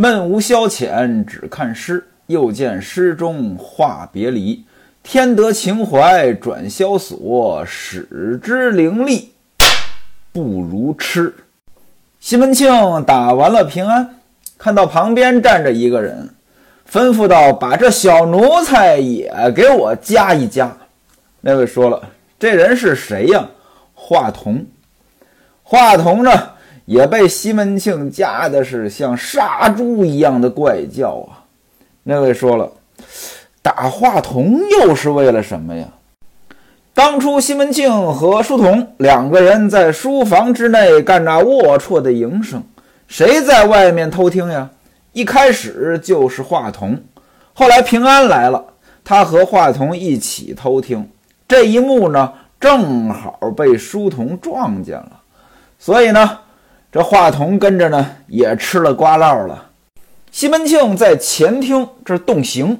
闷无消遣只看诗，又见诗中话别离。添得情怀转萧索，使之伶俐不如痴。西门庆打完了平安，看到旁边站着一个人，吩咐道：“把这小奴才也给我加一加。”那位说了：“这人是谁呀？”华童。华童呢，也被西门庆加的是像杀猪一样的怪叫啊。那位说了。打话筒又是为了什么呀？当初西门庆和书童两个人在书房之内干那龌龊的营生，谁在外面偷听呀？一开始就是话筒，后来平安来了，他和话筒一起偷听，这一幕呢，正好被书童撞见了，所以呢，这话筒跟着呢也吃了瓜烙了。西门庆在前厅这动刑。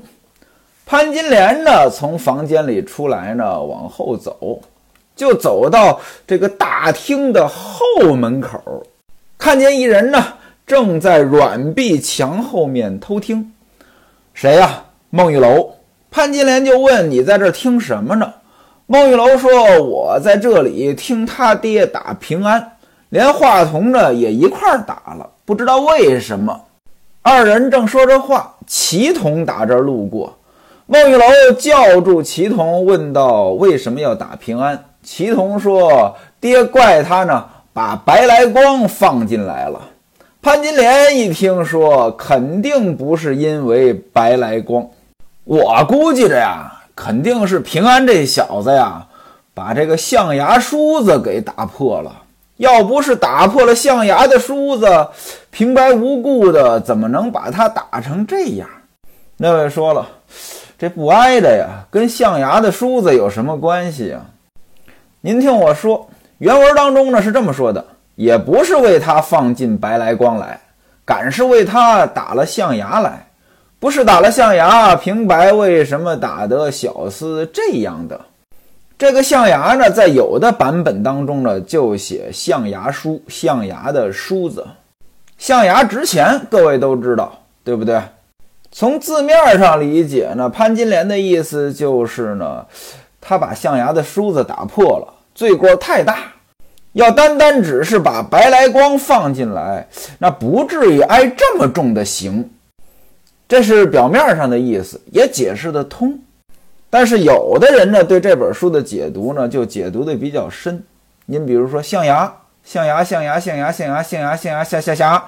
潘金莲呢，从房间里出来呢，往后走，就走到这个大厅的后门口，看见一人呢，正在软壁墙后面偷听。谁呀？孟玉楼。潘金莲就问：“你在这听什么呢？”孟玉楼说：“我在这里听他爹打平安，连话筒呢也一块打了，不知道为什么。”二人正说着话，齐同打这儿路过。孟玉楼叫住齐同，问道：“为什么要打平安？”齐同说：“爹怪他呢，把白来光放进来了。”潘金莲一听说，肯定不是因为白来光，我估计着呀，肯定是平安这小子呀，把这个象牙梳子给打破了。要不是打破了象牙的梳子，平白无故的怎么能把他打成这样？那位说了。这不挨着呀，跟象牙的梳子有什么关系呀？您听我说，原文当中呢是这么说的，也不是为他放进白来光来，敢是为他打了象牙来，不是打了象牙，平白为什么打得小厮这样的？这个象牙呢，在有的版本当中呢，就写象牙梳，象牙的梳子，象牙值钱，各位都知道，对不对？从字面上理解呢，潘金莲的意思就是呢，他把象牙的梳子打破了，罪过太大，要单单只是把白来光放进来，那不至于挨这么重的刑。这是表面上的意思，也解释得通。但是有的人呢，对这本书的解读呢，就解读的比较深。您比如说象牙，象牙，象牙，象牙，象牙，象牙，象牙，下下下，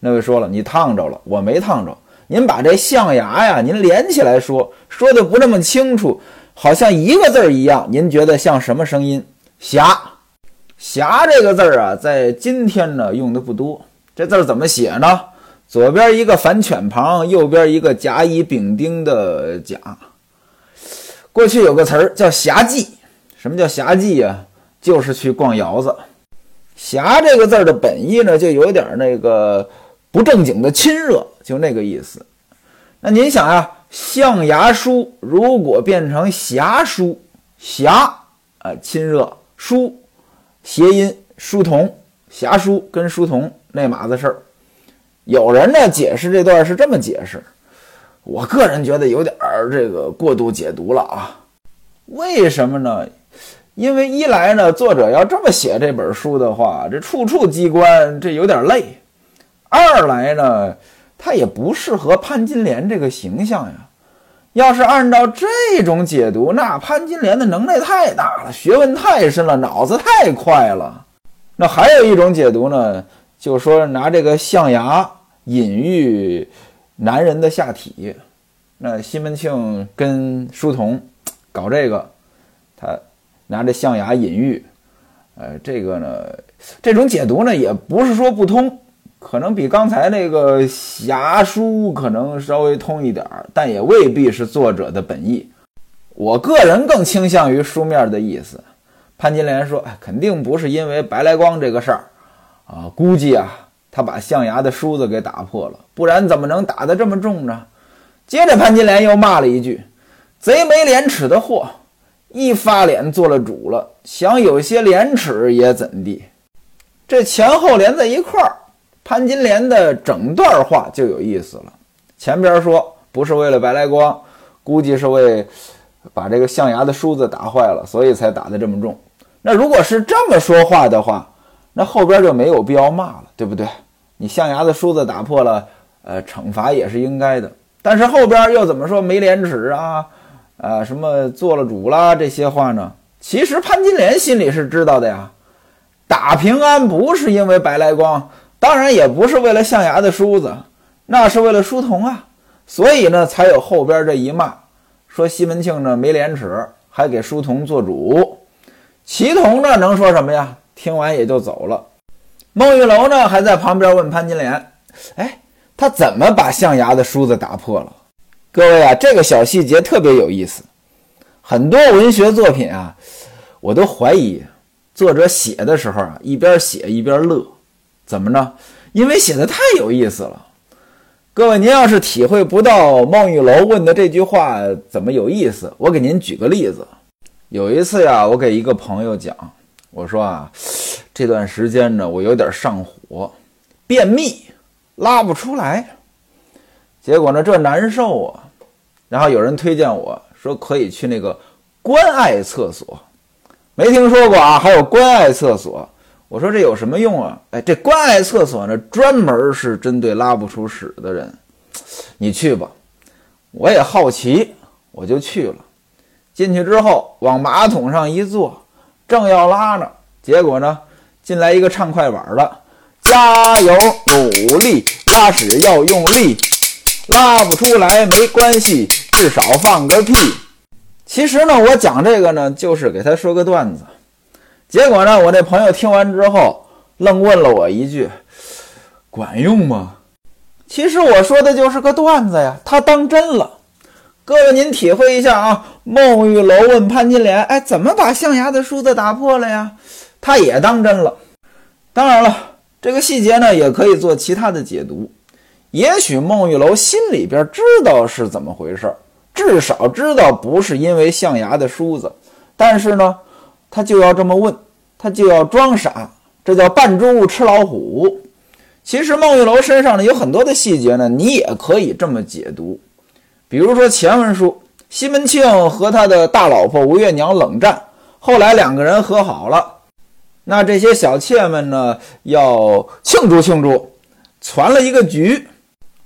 那位说了，你烫着了，我没烫着。您把这象牙呀，您连起来说，说的不那么清楚，好像一个字儿一样。您觉得像什么声音？匣，匣这个字儿啊，在今天呢用的不多。这字儿怎么写呢？左边一个反犬旁，右边一个甲乙丙丁的甲。过去有个词儿叫匣记，什么叫匣记呀？就是去逛窑子。匣这个字儿的本意呢，就有点那个。不正经的亲热，就那个意思。那您想呀，象牙书如果变成侠书，侠啊亲热，书谐音书童，侠书跟书童那码子事儿。有人呢解释这段是这么解释，我个人觉得有点儿这个过度解读了啊。为什么呢？因为一来呢，作者要这么写这本书的话，这处处机关，这有点累。二来呢，他也不适合潘金莲这个形象呀。要是按照这种解读，那潘金莲的能耐太大了，学问太深了，脑子太快了。那还有一种解读呢，就说拿这个象牙隐喻男人的下体。那西门庆跟书童搞这个，他拿着象牙隐喻，呃，这个呢，这种解读呢，也不是说不通。可能比刚才那个侠书可能稍微通一点儿，但也未必是作者的本意。我个人更倾向于书面的意思。潘金莲说：“哎，肯定不是因为白来光这个事儿啊，估计啊，他把象牙的梳子给打破了，不然怎么能打得这么重呢？”接着，潘金莲又骂了一句：“贼没廉耻的货，一发脸做了主了，想有些廉耻也怎地？”这前后连在一块儿。潘金莲的整段话就有意思了。前边说不是为了白来光，估计是为把这个象牙的梳子打坏了，所以才打得这么重。那如果是这么说话的话，那后边就没有必要骂了，对不对？你象牙的梳子打破了，呃，惩罚也是应该的。但是后边又怎么说没廉耻啊？啊，什么做了主啦这些话呢？其实潘金莲心里是知道的呀。打平安不是因为白来光，当然也不是为了象牙的梳子，那是为了书童啊。所以呢，才有后边这一骂，说西门庆呢没廉耻，还给书童做主。祁同呢能说什么呀？听完也就走了。孟玉楼呢还在旁边问潘金莲：“哎，他怎么把象牙的梳子打破了？”各位啊，这个小细节特别有意思。很多文学作品啊，我都怀疑作者写的时候啊，一边写一边乐。怎么着？因为写的太有意思了。各位，您要是体会不到孟玉楼问的这句话怎么有意思，我给您举个例子。有一次呀，我给一个朋友讲，我说啊，这段时间呢，我有点上火，便秘，拉不出来。结果呢，这难受啊。然后有人推荐我说可以去那个关爱厕所，没听说过啊，还有关爱厕所。我说这有什么用啊？哎，这关爱厕所呢，专门是针对拉不出屎的人，你去吧。我也好奇，我就去了。进去之后，往马桶上一坐，正要拉呢，结果呢，进来一个唱快板的，加油努力，拉屎要用力。拉不出来没关系，至少放个屁。其实呢，我讲这个呢，就是给他说个段子。结果呢，我那朋友听完之后，愣问了我一句：“管用吗？”其实我说的就是个段子呀，他当真了。各位，您体会一下啊。孟玉楼问潘金莲：“哎，怎么把象牙的梳子打破了呀？”他也当真了。当然了，这个细节呢，也可以做其他的解读。也许孟玉楼心里边知道是怎么回事至少知道不是因为象牙的梳子，但是呢，他就要这么问，他就要装傻，这叫扮猪吃老虎。其实孟玉楼身上呢有很多的细节呢，你也可以这么解读。比如说前文书，西门庆和他的大老婆吴月娘冷战，后来两个人和好了，那这些小妾们呢要庆祝庆祝，攒了一个局。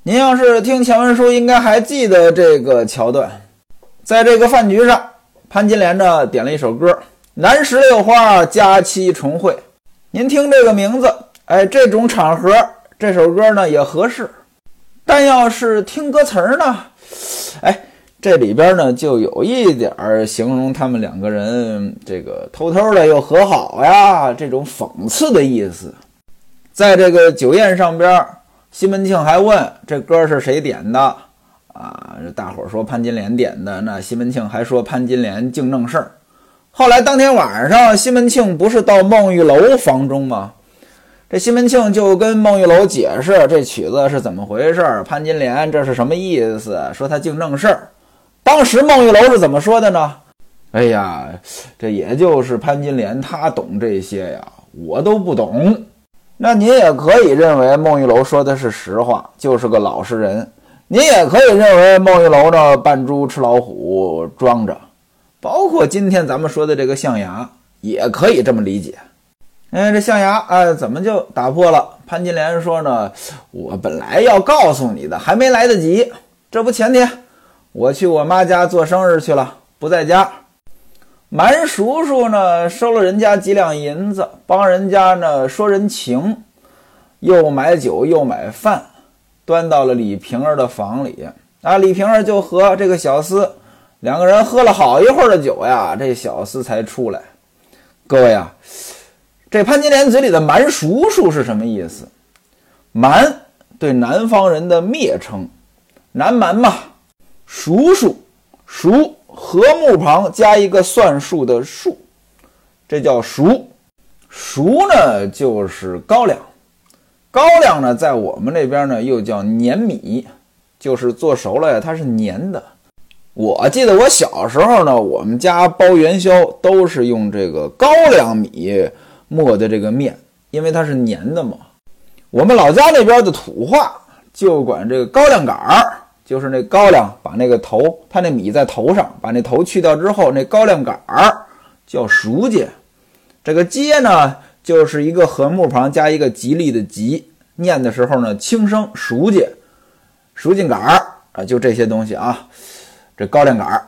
您要是听前文书，应该还记得这个桥段。在这个饭局上，潘金莲呢点了一首歌《南石榴花佳期重会》。您听这个名字，哎，这种场合这首歌呢也合适。但要是听歌词儿呢，哎，这里边呢就有一点儿形容他们两个人这个偷偷的又和好呀，这种讽刺的意思。在这个酒宴上边。西门庆还问这歌是谁点的啊？大伙儿说潘金莲点的。那西门庆还说潘金莲净正事儿。后来当天晚上，西门庆不是到孟玉楼房中吗？这西门庆就跟孟玉楼解释这曲子是怎么回事，潘金莲这是什么意思？说他净正事儿。当时孟玉楼是怎么说的呢？哎呀，这也就是潘金莲她懂这些呀，我都不懂。那您也可以认为孟玉楼说的是实话，就是个老实人。您也可以认为孟玉楼呢扮猪吃老虎，装着。包括今天咱们说的这个象牙，也可以这么理解。哎，这象牙哎，怎么就打破了？潘金莲说呢，我本来要告诉你的，还没来得及。这不前天我去我妈家做生日去了，不在家。蛮叔叔呢，收了人家几两银子，帮人家呢说人情，又买酒又买饭，端到了李瓶儿的房里。啊，李瓶儿就和这个小厮两个人喝了好一会儿的酒呀，这小厮才出来。各位啊，这潘金莲嘴里的蛮叔叔是什么意思？蛮对南方人的蔑称，南蛮嘛，叔叔，叔。禾木旁加一个算术的术，这叫熟。熟呢就是高粱，高粱呢在我们那边呢又叫粘米，就是做熟了呀，它是粘的。我记得我小时候呢，我们家包元宵都是用这个高粱米磨的这个面，因为它是粘的嘛。我们老家那边的土话就管这个高粱杆儿，就是那高粱把那个头，它那米在头上，把那头去掉之后，那高粱杆儿叫熟秸。这个秸呢，就是一个禾木旁加一个吉利的吉，念的时候呢轻声熟秸，熟秸杆儿啊，就这些东西啊。这高粱杆儿，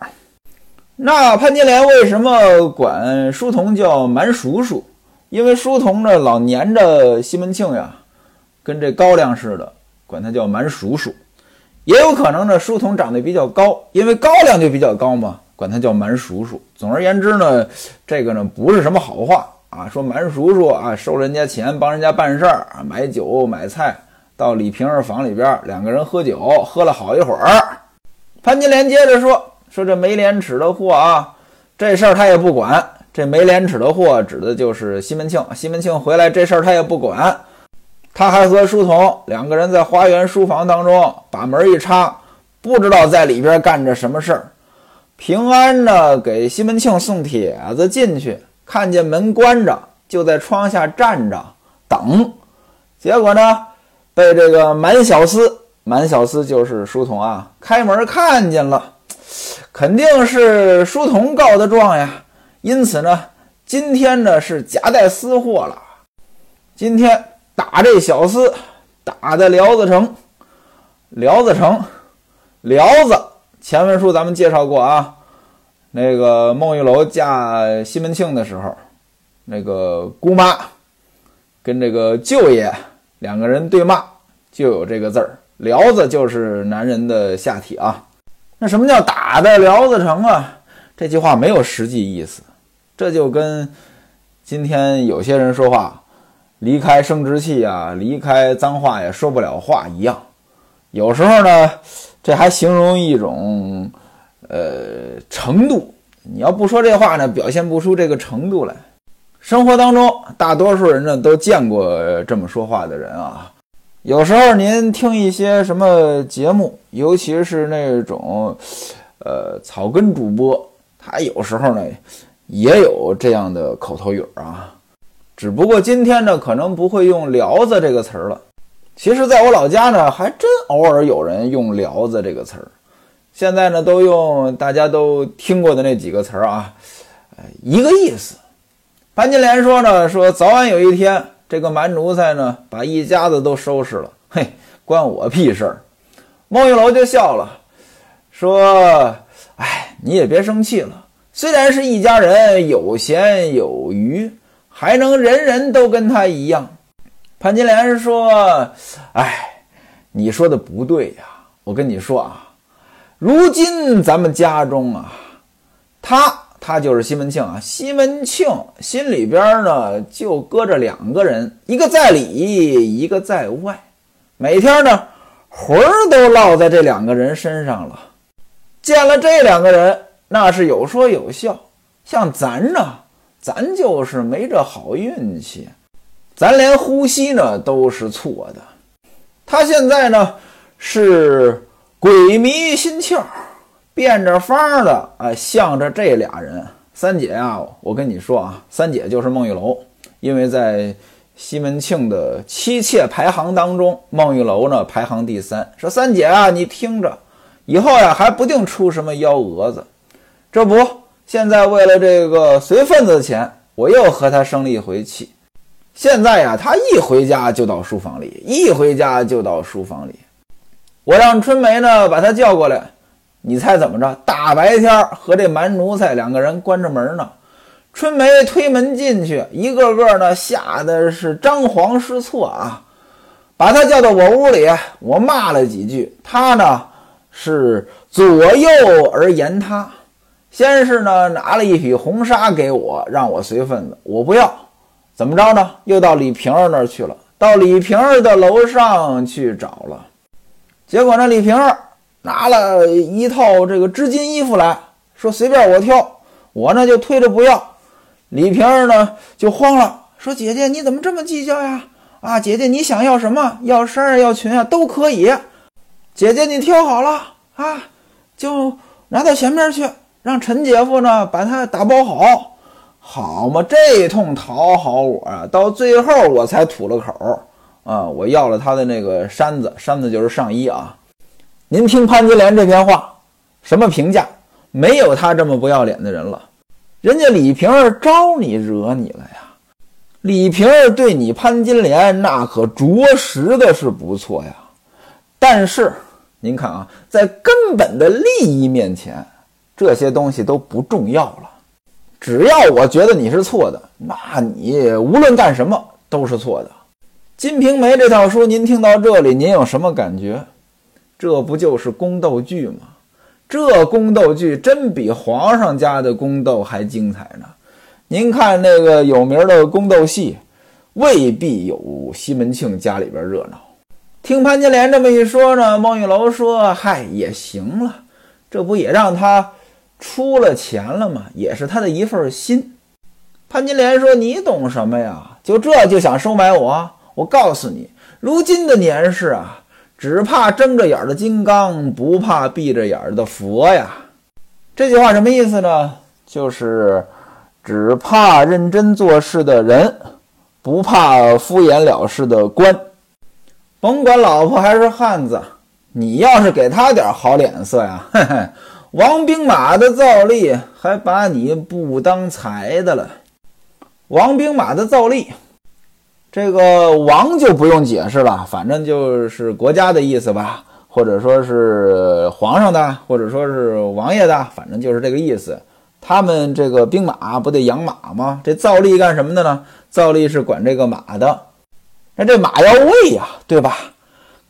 那潘金莲为什么管书童叫蛮叔叔？因为书童呢老黏着西门庆呀，跟这高粱似的，管他叫蛮叔叔。也有可能呢，书童长得比较高，因为高粱就比较高嘛。管他叫蛮叔叔。总而言之呢，这个呢不是什么好话啊。说蛮叔叔啊，收人家钱，帮人家办事儿啊，买酒买菜，到李瓶儿房里边，两个人喝酒，喝了好一会儿。潘金莲接着说：“说这没廉耻的货啊，这事儿他也不管。这没廉耻的货指的就是西门庆。西门庆回来这事儿他也不管，他还和书童两个人在花园书房当中把门一插，不知道在里边干着什么事儿。”平安呢，给西门庆送帖子进去，看见门关着，就在窗下站着等。结果呢，被这个满小厮，满小厮就是书童啊，开门看见了，肯定是书童告的状呀。因此呢，今天呢是夹带私货了。今天打这小厮，打在辽子城，辽子城，辽子。前文书咱们介绍过啊，那个孟玉楼嫁西门庆的时候，那个姑妈跟这个舅爷两个人对骂，就有这个字儿“辽子”，就是男人的下体啊。那什么叫打的辽子城啊？这句话没有实际意思，这就跟今天有些人说话离开生殖器啊，离开脏话也说不了话一样。有时候呢。这还形容一种，呃，程度。你要不说这话呢，表现不出这个程度来。生活当中，大多数人呢都见过这么说话的人啊。有时候您听一些什么节目，尤其是那种，呃，草根主播，他有时候呢也有这样的口头语啊。只不过今天呢，可能不会用“聊子”这个词儿了。其实，在我老家呢，还真偶尔有人用“聊子”这个词儿。现在呢，都用大家都听过的那几个词儿啊，一个意思。潘金莲说呢，说早晚有一天，这个蛮奴才呢，把一家子都收拾了，嘿，关我屁事儿。孟玉楼就笑了，说：“哎，你也别生气了。虽然是一家人，有闲有余，还能人人都跟他一样。”潘金莲说：“哎，你说的不对呀！我跟你说啊，如今咱们家中啊，他他就是西门庆啊。西门庆心里边呢，就搁着两个人，一个在里，一个在外。每天呢，魂儿都落在这两个人身上了。见了这两个人，那是有说有笑。像咱呢，咱就是没这好运气。”咱连呼吸呢都是错的，他现在呢是鬼迷心窍，变着法的啊，向着这俩人。三姐啊，我跟你说啊，三姐就是孟玉楼，因为在西门庆的妻妾排行当中，孟玉楼呢排行第三。说三姐啊，你听着，以后呀还不定出什么幺蛾子。这不，现在为了这个随份子的钱，我又和他生了一回气。现在呀，他一回家就到书房里，一回家就到书房里。我让春梅呢把他叫过来，你猜怎么着？大白天和这蛮奴才两个人关着门呢。春梅推门进去，一个个呢吓得是张皇失措啊，把他叫到我屋里，我骂了几句，他呢是左右而言他。先是呢拿了一匹红纱给我，让我随份子，我不要。怎么着呢？又到李瓶儿那儿去了，到李瓶儿的楼上去找了。结果呢，李瓶儿拿了一套这个织金衣服来说：“随便我挑。”我呢就推着不要。李瓶儿呢就慌了，说：“姐姐你怎么这么计较呀？啊，姐姐你想要什么？要衫儿要裙啊都可以。姐姐你挑好了啊，就拿到前面去，让陈姐夫呢把它打包好。”好嘛，这一通讨好我啊，到最后我才吐了口。啊，我要了他的那个衫子，衫子就是上衣啊。您听潘金莲这篇话，什么评价？没有他这么不要脸的人了。人家李瓶儿招你惹你了呀？李瓶儿对你潘金莲那可着实的是不错呀。但是您看啊，在根本的利益面前，这些东西都不重要了。只要我觉得你是错的，那你无论干什么都是错的。《金瓶梅》这套书，您听到这里，您有什么感觉？这不就是宫斗剧吗？这宫斗剧真比皇上家的宫斗还精彩呢。您看那个有名的宫斗戏，未必有西门庆家里边热闹。听潘金莲这么一说呢，孟玉楼说：“嗨，也行了，这不也让他。”出了钱了嘛，也是他的一份心。潘金莲说：“你懂什么呀？就这就想收买我？我告诉你，如今的年事啊，只怕睁着眼的金刚，不怕闭着眼的佛呀。”这句话什么意思呢？就是只怕认真做事的人，不怕敷衍了事的官。甭管老婆还是汉子，你要是给他点好脸色呀，嘿嘿。王兵马的造例还把你不当财的了。王兵马的造例，这个王就不用解释了，反正就是国家的意思吧，或者说是皇上的，或者说是王爷的，反正就是这个意思。他们这个兵马不得养马吗？这造例干什么的呢？造例是管这个马的，那这马要喂呀，对吧？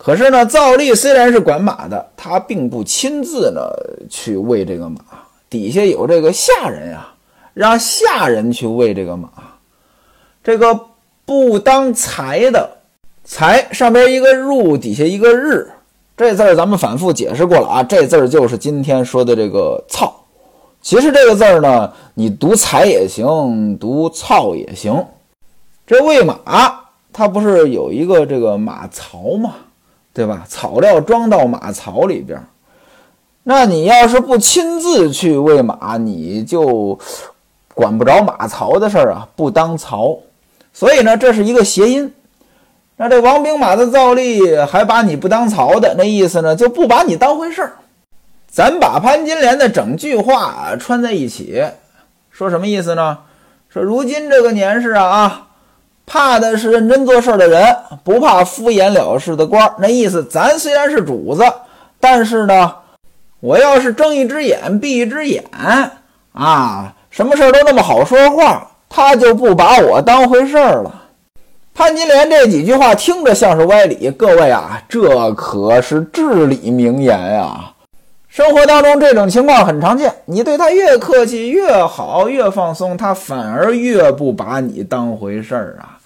可是呢，赵丽虽然是管马的，他并不亲自呢去喂这个马，底下有这个下人呀，让下人去喂这个马。这个不当财的财上边一个入，底下一个日，这字儿咱们反复解释过了啊，这字儿就是今天说的这个操。其实这个字儿呢，你读财也行，读操也行。这喂马，它不是有一个这个马槽吗？对吧？草料装到马槽里边，那你要是不亲自去喂马，你就管不着马槽的事儿啊，不当槽。所以呢，这是一个谐音。那这王兵马的造例还把你不当槽的，那意思呢，就不把你当回事儿。咱把潘金莲的整句话串在一起，说什么意思呢？说如今这个年事啊啊。怕的是认真做事的人，不怕敷衍了事的官。那意思，咱虽然是主子，但是呢，我要是睁一只眼闭一只眼啊，什么事都那么好说话，他就不把我当回事儿了。潘金莲这几句话听着像是歪理，各位啊，这可是至理名言呀。生活当中这种情况很常见，你对他越客气越好，越放松，他反而越不把你当回事儿啊。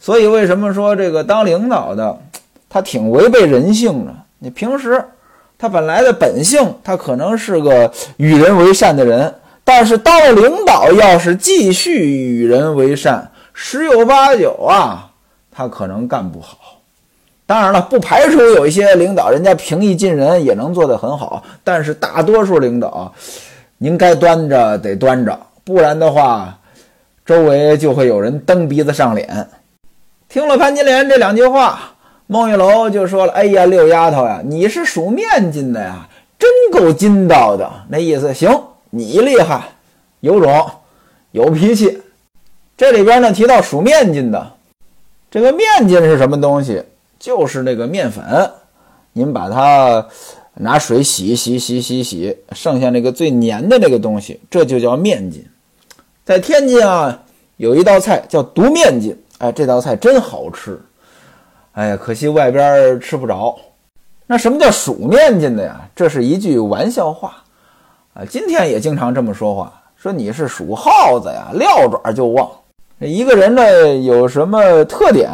所以，为什么说这个当领导的，他挺违背人性的？你平时他本来的本性，他可能是个与人为善的人，但是当了领导，要是继续与人为善，十有八九啊，他可能干不好。当然了，不排除有一些领导，人家平易近人，也能做得很好。但是大多数领导，您该端着得端着，不然的话，周围就会有人蹬鼻子上脸。听了潘金莲这两句话，孟玉楼就说了：“哎呀，六丫头呀，你是数面筋的呀，真够筋道的。那意思，行，你厉害，有种，有脾气。这里边呢提到数面筋的，这个面筋是什么东西？就是那个面粉，您把它拿水洗洗洗洗洗，剩下那个最粘的那个东西，这就叫面筋。在天津啊，有一道菜叫独面筋。”哎，这道菜真好吃，哎呀，可惜外边吃不着。那什么叫数面筋的呀？这是一句玩笑话啊。今天也经常这么说话，说你是数耗子呀，撂爪就忘。一个人呢有什么特点，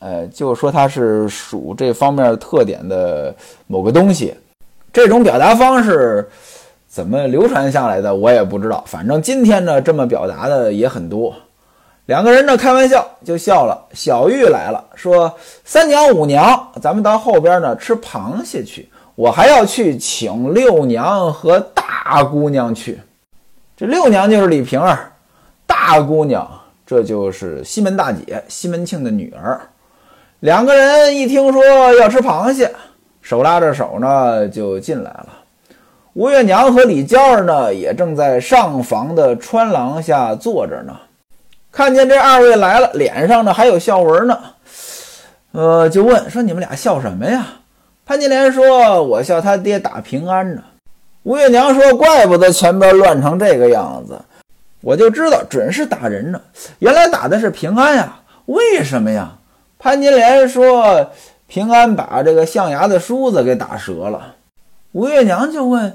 呃，就说他是数这方面特点的某个东西。这种表达方式怎么流传下来的，我也不知道。反正今天呢，这么表达的也很多。两个人呢开玩笑就笑了。小玉来了，说：“三娘五娘，咱们到后边呢吃螃蟹去。我还要去请六娘和大姑娘去。这六娘就是李瓶儿，大姑娘这就是西门大姐西门庆的女儿。两个人一听说要吃螃蟹，手拉着手呢就进来了。吴月娘和李娇儿呢也正在上房的穿廊下坐着呢。看见这二位来了，脸上呢还有笑纹呢，呃，就问说：“你们俩笑什么呀？”潘金莲说：“我笑他爹打平安呢。”吴月娘说：“怪不得前边乱成这个样子，我就知道准是打人呢。原来打的是平安呀？为什么呀？”潘金莲说：“平安把这个象牙的梳子给打折了。”吴月娘就问：“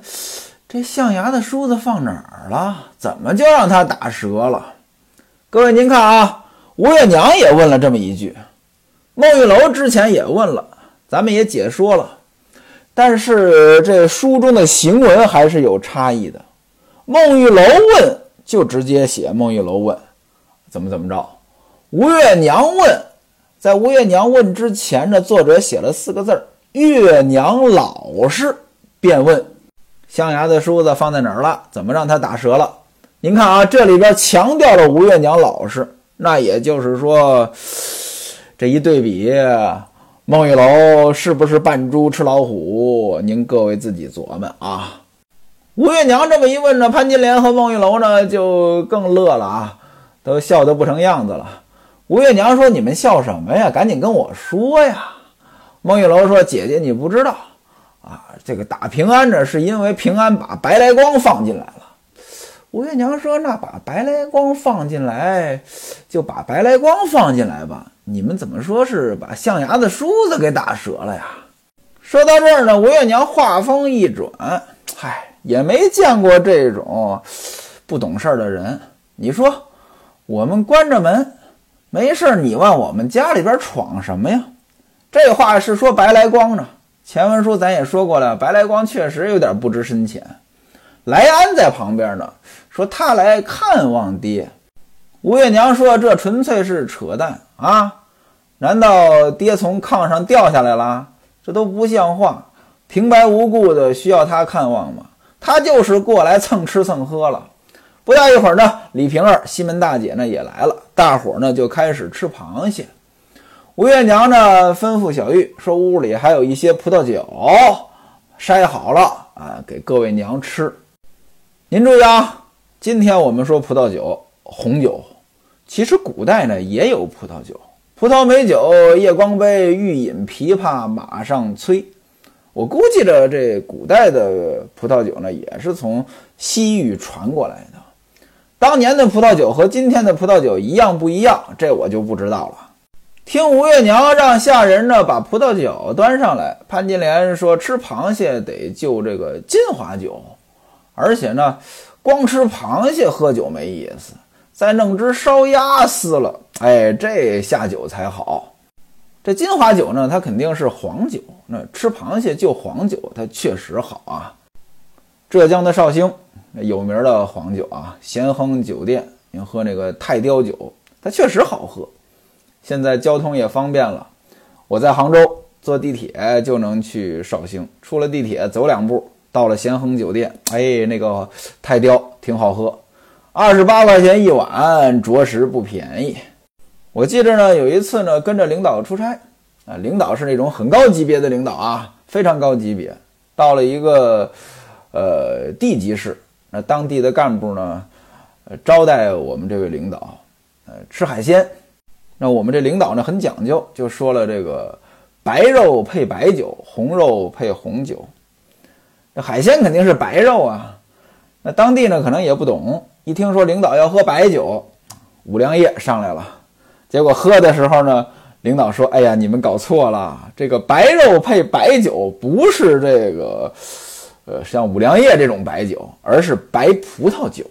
这象牙的梳子放哪儿了？怎么就让他打折了？”各位，您看啊，吴月娘也问了这么一句，孟玉楼之前也问了，咱们也解说了，但是这书中的行文还是有差异的。孟玉楼问就直接写孟玉楼问，怎么怎么着？吴月娘问，在吴月娘问之前呢，作者写了四个字儿：月娘老实，便问象牙的梳子放在哪儿了？怎么让他打折了？您看啊，这里边强调了吴月娘老实，那也就是说，这一对比，孟玉楼是不是扮猪吃老虎？您各位自己琢磨啊。吴月娘这么一问呢，潘金莲和孟玉楼呢就更乐了啊，都笑得不成样子了。吴月娘说：“你们笑什么呀？赶紧跟我说呀！”孟玉楼说：“姐姐你不知道啊，这个打平安呢，是因为平安把白来光放进来了。”吴月娘说：“那把白来光放进来，就把白来光放进来吧。你们怎么说是把象牙的梳子给打折了呀？”说到这儿呢，吴月娘话锋一转：“嗨，也没见过这种不懂事儿的人。你说我们关着门，没事儿，你往我们家里边闯什么呀？”这话是说白来光呢。前文书咱也说过了，白来光确实有点不知深浅。来安在旁边呢。说他来看望爹，吴月娘说：“这纯粹是扯淡啊！难道爹从炕上掉下来了？这都不像话！平白无故的需要他看望吗？他就是过来蹭吃蹭喝了。”不大一会儿呢，李瓶儿、西门大姐呢也来了，大伙儿呢就开始吃螃蟹。吴月娘呢吩咐小玉说：“屋里还有一些葡萄酒，筛好了啊，给各位娘吃。您注意啊！”今天我们说葡萄酒、红酒，其实古代呢也有葡萄酒。葡萄美酒夜光杯，欲饮琵琶马上催。我估计着这古代的葡萄酒呢，也是从西域传过来的。当年的葡萄酒和今天的葡萄酒一样不一样，这我就不知道了。听吴月娘让下人呢把葡萄酒端上来，潘金莲说吃螃蟹得就这个金华酒，而且呢。光吃螃蟹喝酒没意思，再弄只烧鸭撕了，哎，这下酒才好。这金华酒呢，它肯定是黄酒。那吃螃蟹就黄酒，它确实好啊。浙江的绍兴有名的黄酒啊，咸亨酒店，您喝那个泰雕酒，它确实好喝。现在交通也方便了，我在杭州坐地铁就能去绍兴，出了地铁走两步。到了咸亨酒店，哎，那个泰雕挺好喝，二十八块钱一碗，着实不便宜。我记着呢，有一次呢，跟着领导出差，啊，领导是那种很高级别的领导啊，非常高级别。到了一个呃地级市，那当地的干部呢，招待我们这位领导，呃，吃海鲜。那我们这领导呢很讲究，就说了这个白肉配白酒，红肉配红酒。这海鲜肯定是白肉啊，那当地呢可能也不懂，一听说领导要喝白酒，五粮液上来了。结果喝的时候呢，领导说：“哎呀，你们搞错了，这个白肉配白酒不是这个，呃，像五粮液这种白酒，而是白葡萄酒。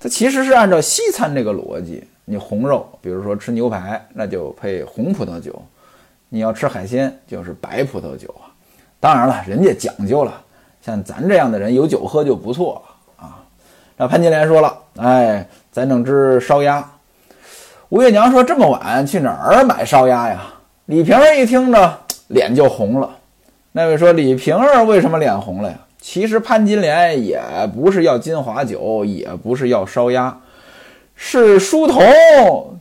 它其实是按照西餐这个逻辑，你红肉，比如说吃牛排，那就配红葡萄酒；你要吃海鲜，就是白葡萄酒啊。当然了，人家讲究了。”像咱这样的人有酒喝就不错了啊！那潘金莲说了：“哎，咱弄只烧鸭。”吴月娘说：“这么晚去哪儿买烧鸭呀？”李瓶儿一听呢，脸就红了。那位说：“李瓶儿为什么脸红了呀？”其实潘金莲也不是要金华酒，也不是要烧鸭，是书童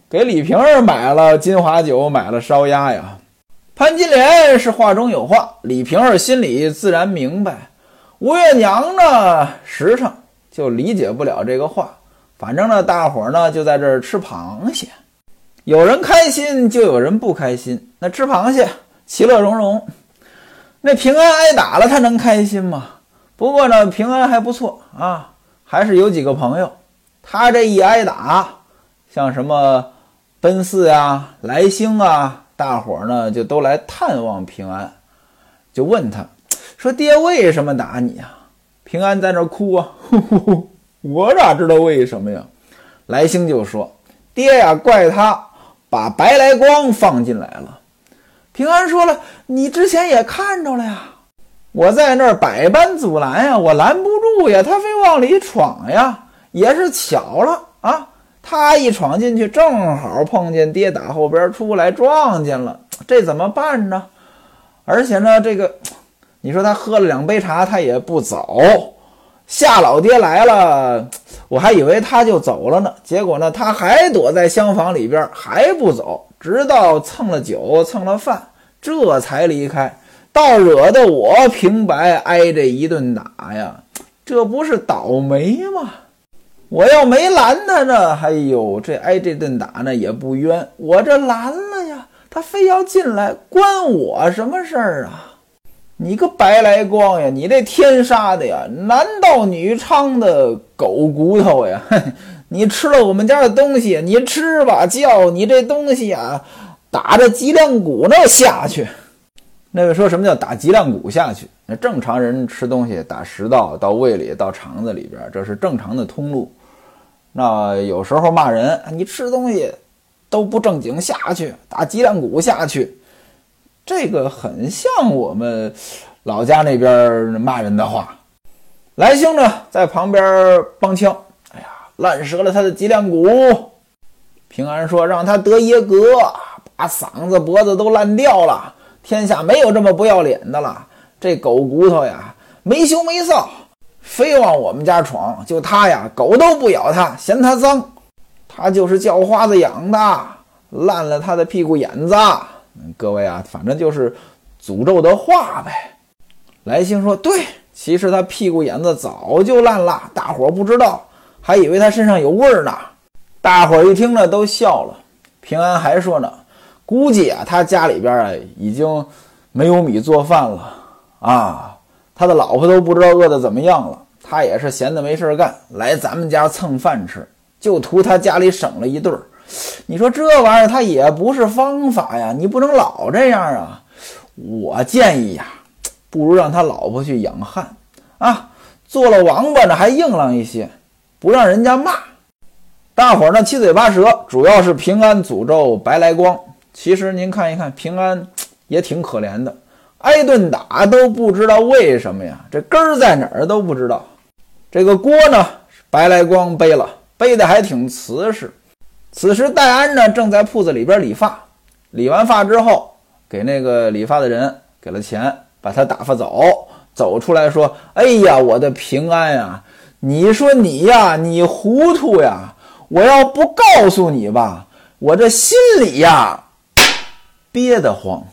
给李瓶儿买了金华酒，买了烧鸭呀。潘金莲是话中有话，李瓶儿心里自然明白。吴月娘呢，实诚就理解不了这个话。反正呢，大伙儿呢就在这儿吃螃蟹，有人开心，就有人不开心。那吃螃蟹其乐融融，那平安挨打了，他能开心吗？不过呢，平安还不错啊，还是有几个朋友。他这一挨打，像什么奔四呀、来星啊。大伙儿呢就都来探望平安，就问他说：“爹为什么打你呀？”平安在那哭啊，呼 呼我哪知道为什么呀？来星就说：“爹呀，怪他把白来光放进来了。”平安说了：“你之前也看着了呀，我在那儿百般阻拦呀，我拦不住呀，他非往里闯呀，也是巧了啊。”他一闯进去，正好碰见爹打后边出来撞见了，这怎么办呢？而且呢，这个你说他喝了两杯茶，他也不走。夏老爹来了，我还以为他就走了呢，结果呢，他还躲在厢房里边，还不走，直到蹭了酒、蹭了饭，这才离开。倒惹得我平白挨这一顿打呀，这不是倒霉吗？我要没拦他呢，哎呦，这挨这顿打呢也不冤。我这拦了呀，他非要进来，关我什么事儿啊？你个白来光呀，你这天杀的呀，男盗女娼的狗骨头呀！你吃了我们家的东西，你吃吧，叫你这东西啊，打着脊梁骨那下去。那位说什么叫打脊梁骨下去？那正常人吃东西打食道到胃里到肠子里边，这是正常的通路。那有时候骂人，你吃东西都不正经下去，打脊梁骨下去，这个很像我们老家那边骂人的话。来星呢在旁边帮腔，哎呀，烂折了他的脊梁骨。平安说让他得耶格，把嗓子脖子都烂掉了，天下没有这么不要脸的了。这狗骨头呀，没羞没臊。非往我们家闯，就他呀，狗都不咬他，嫌他脏。他就是叫花子养的，烂了他的屁股眼子。各位啊，反正就是诅咒的话呗。来星说：“对，其实他屁股眼子早就烂了，大伙不知道，还以为他身上有味儿呢。”大伙一听呢，都笑了。平安还说呢：“估计啊，他家里边啊，已经没有米做饭了啊。”他的老婆都不知道饿得怎么样了，他也是闲的没事干，来咱们家蹭饭吃，就图他家里省了一顿儿。你说这玩意儿他也不是方法呀，你不能老这样啊。我建议呀，不如让他老婆去养汉啊，做了王八呢还硬朗一些，不让人家骂。大伙儿呢七嘴八舌，主要是平安诅咒白来光。其实您看一看，平安也挺可怜的。挨顿打都不知道为什么呀？这根儿在哪儿都不知道。这个锅呢，白来光背了，背的还挺瓷实。此时戴安呢，正在铺子里边理发。理完发之后，给那个理发的人给了钱，把他打发走。走出来说：“哎呀，我的平安呀！你说你呀，你糊涂呀！我要不告诉你吧，我这心里呀憋得慌。”